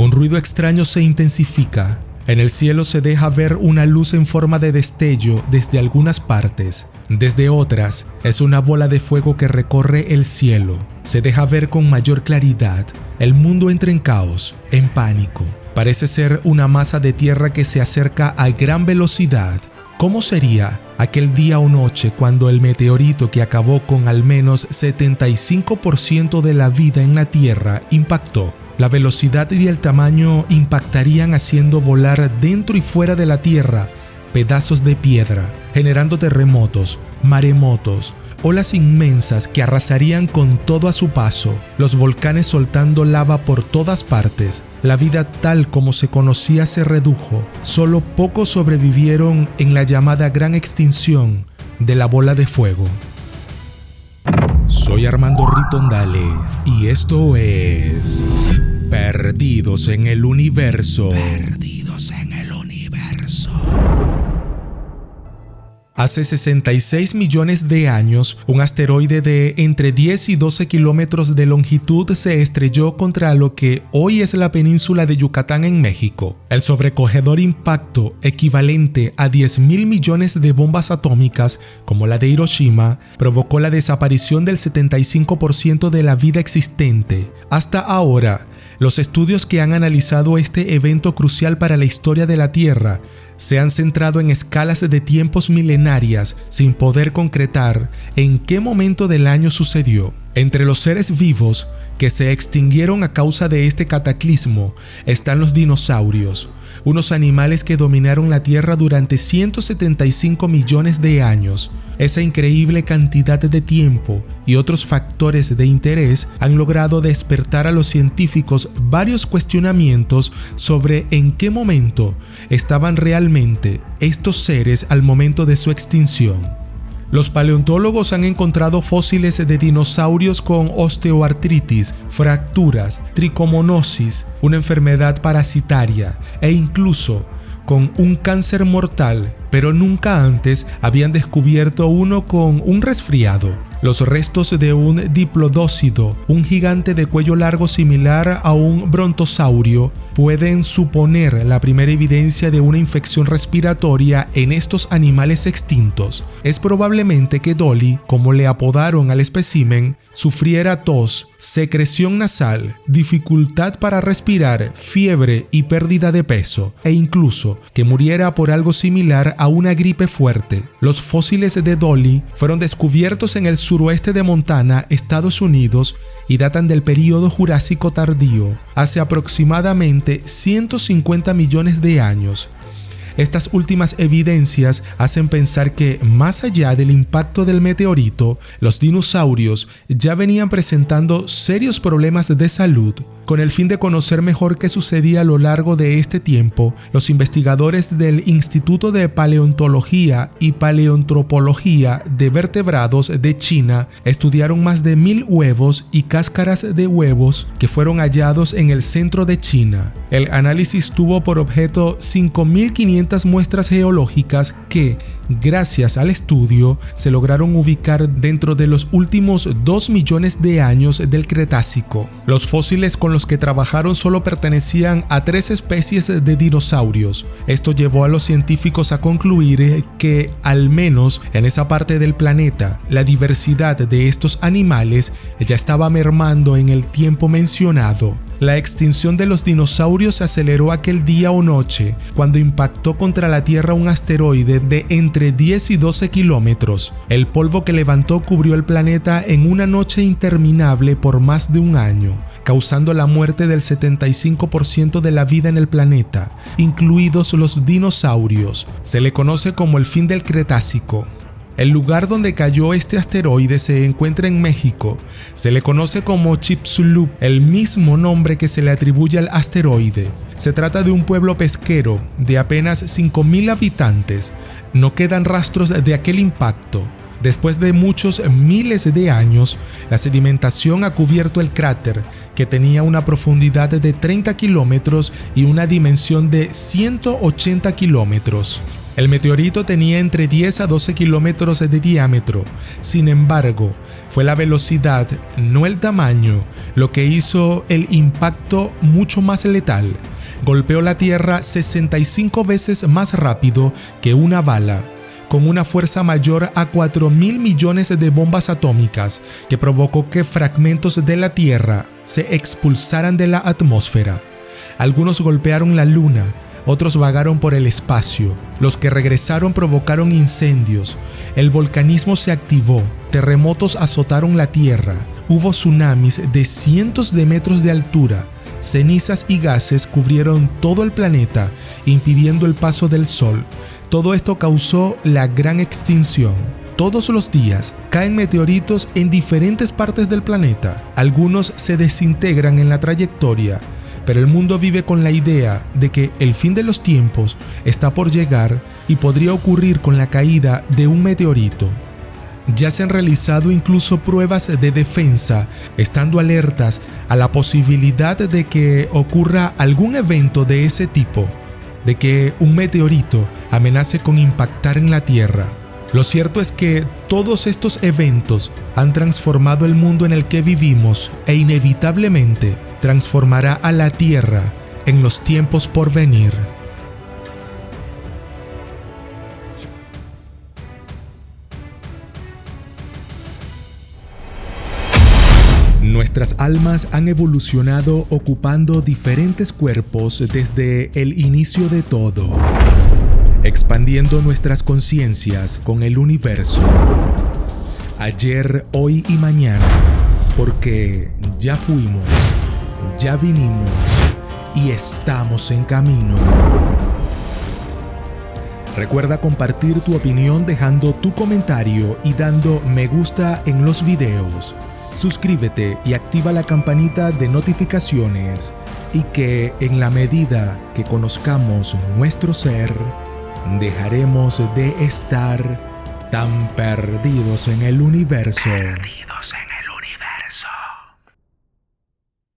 un ruido extraño se intensifica. En el cielo se deja ver una luz en forma de destello desde algunas partes. Desde otras, es una bola de fuego que recorre el cielo. Se deja ver con mayor claridad. El mundo entra en caos, en pánico. Parece ser una masa de tierra que se acerca a gran velocidad. ¿Cómo sería aquel día o noche cuando el meteorito que acabó con al menos 75% de la vida en la Tierra impactó? La velocidad y el tamaño impactarían haciendo volar dentro y fuera de la Tierra pedazos de piedra, generando terremotos, maremotos, olas inmensas que arrasarían con todo a su paso, los volcanes soltando lava por todas partes. La vida tal como se conocía se redujo, solo pocos sobrevivieron en la llamada gran extinción de la bola de fuego. Soy Armando Ritondale y esto es Perdidos en el Universo. Perdidos en el Universo. Hace 66 millones de años, un asteroide de entre 10 y 12 kilómetros de longitud se estrelló contra lo que hoy es la península de Yucatán en México. El sobrecogedor impacto, equivalente a 10 mil millones de bombas atómicas, como la de Hiroshima, provocó la desaparición del 75% de la vida existente. Hasta ahora, los estudios que han analizado este evento crucial para la historia de la Tierra se han centrado en escalas de tiempos milenarias sin poder concretar en qué momento del año sucedió. Entre los seres vivos que se extinguieron a causa de este cataclismo están los dinosaurios, unos animales que dominaron la Tierra durante 175 millones de años. Esa increíble cantidad de tiempo y otros factores de interés han logrado despertar a los científicos varios cuestionamientos sobre en qué momento estaban realmente estos seres al momento de su extinción. Los paleontólogos han encontrado fósiles de dinosaurios con osteoartritis, fracturas, tricomonosis, una enfermedad parasitaria e incluso con un cáncer mortal, pero nunca antes habían descubierto uno con un resfriado. Los restos de un diplodócido, un gigante de cuello largo similar a un brontosaurio, pueden suponer la primera evidencia de una infección respiratoria en estos animales extintos. Es probablemente que Dolly, como le apodaron al espécimen, sufriera tos, secreción nasal, dificultad para respirar, fiebre y pérdida de peso, e incluso que muriera por algo similar a una gripe fuerte. Los fósiles de Dolly fueron descubiertos en el suroeste de Montana, Estados Unidos, y datan del período Jurásico tardío, hace aproximadamente 150 millones de años. Estas últimas evidencias hacen pensar que, más allá del impacto del meteorito, los dinosaurios ya venían presentando serios problemas de salud. Con el fin de conocer mejor qué sucedía a lo largo de este tiempo, los investigadores del Instituto de Paleontología y Paleontropología de Vertebrados de China estudiaron más de mil huevos y cáscaras de huevos que fueron hallados en el centro de China. El análisis tuvo por objeto 5.500 muestras geológicas que, gracias al estudio, se lograron ubicar dentro de los últimos 2 millones de años del Cretácico. Los fósiles con los que trabajaron solo pertenecían a tres especies de dinosaurios. Esto llevó a los científicos a concluir que, al menos en esa parte del planeta, la diversidad de estos animales ya estaba mermando en el tiempo mencionado. La extinción de los dinosaurios se aceleró aquel día o noche cuando impactó contra la Tierra un asteroide de entre 10 y 12 kilómetros. El polvo que levantó cubrió el planeta en una noche interminable por más de un año, causando la muerte del 75% de la vida en el planeta, incluidos los dinosaurios. Se le conoce como el fin del Cretácico. El lugar donde cayó este asteroide se encuentra en México. Se le conoce como Chipsulup, el mismo nombre que se le atribuye al asteroide. Se trata de un pueblo pesquero de apenas 5.000 habitantes. No quedan rastros de aquel impacto. Después de muchos miles de años, la sedimentación ha cubierto el cráter, que tenía una profundidad de 30 kilómetros y una dimensión de 180 kilómetros. El meteorito tenía entre 10 a 12 kilómetros de diámetro, sin embargo, fue la velocidad, no el tamaño, lo que hizo el impacto mucho más letal. Golpeó la Tierra 65 veces más rápido que una bala con una fuerza mayor a 4 mil millones de bombas atómicas que provocó que fragmentos de la Tierra se expulsaran de la atmósfera. Algunos golpearon la Luna, otros vagaron por el espacio. Los que regresaron provocaron incendios. El volcanismo se activó. Terremotos azotaron la Tierra. Hubo tsunamis de cientos de metros de altura. Cenizas y gases cubrieron todo el planeta, impidiendo el paso del Sol. Todo esto causó la gran extinción. Todos los días caen meteoritos en diferentes partes del planeta. Algunos se desintegran en la trayectoria, pero el mundo vive con la idea de que el fin de los tiempos está por llegar y podría ocurrir con la caída de un meteorito. Ya se han realizado incluso pruebas de defensa, estando alertas a la posibilidad de que ocurra algún evento de ese tipo de que un meteorito amenace con impactar en la Tierra. Lo cierto es que todos estos eventos han transformado el mundo en el que vivimos e inevitablemente transformará a la Tierra en los tiempos por venir. Nuestras almas han evolucionado ocupando diferentes cuerpos desde el inicio de todo, expandiendo nuestras conciencias con el universo. Ayer, hoy y mañana, porque ya fuimos, ya vinimos y estamos en camino. Recuerda compartir tu opinión dejando tu comentario y dando me gusta en los videos suscríbete y activa la campanita de notificaciones y que en la medida que conozcamos nuestro ser, dejaremos de estar tan perdidos en el universo.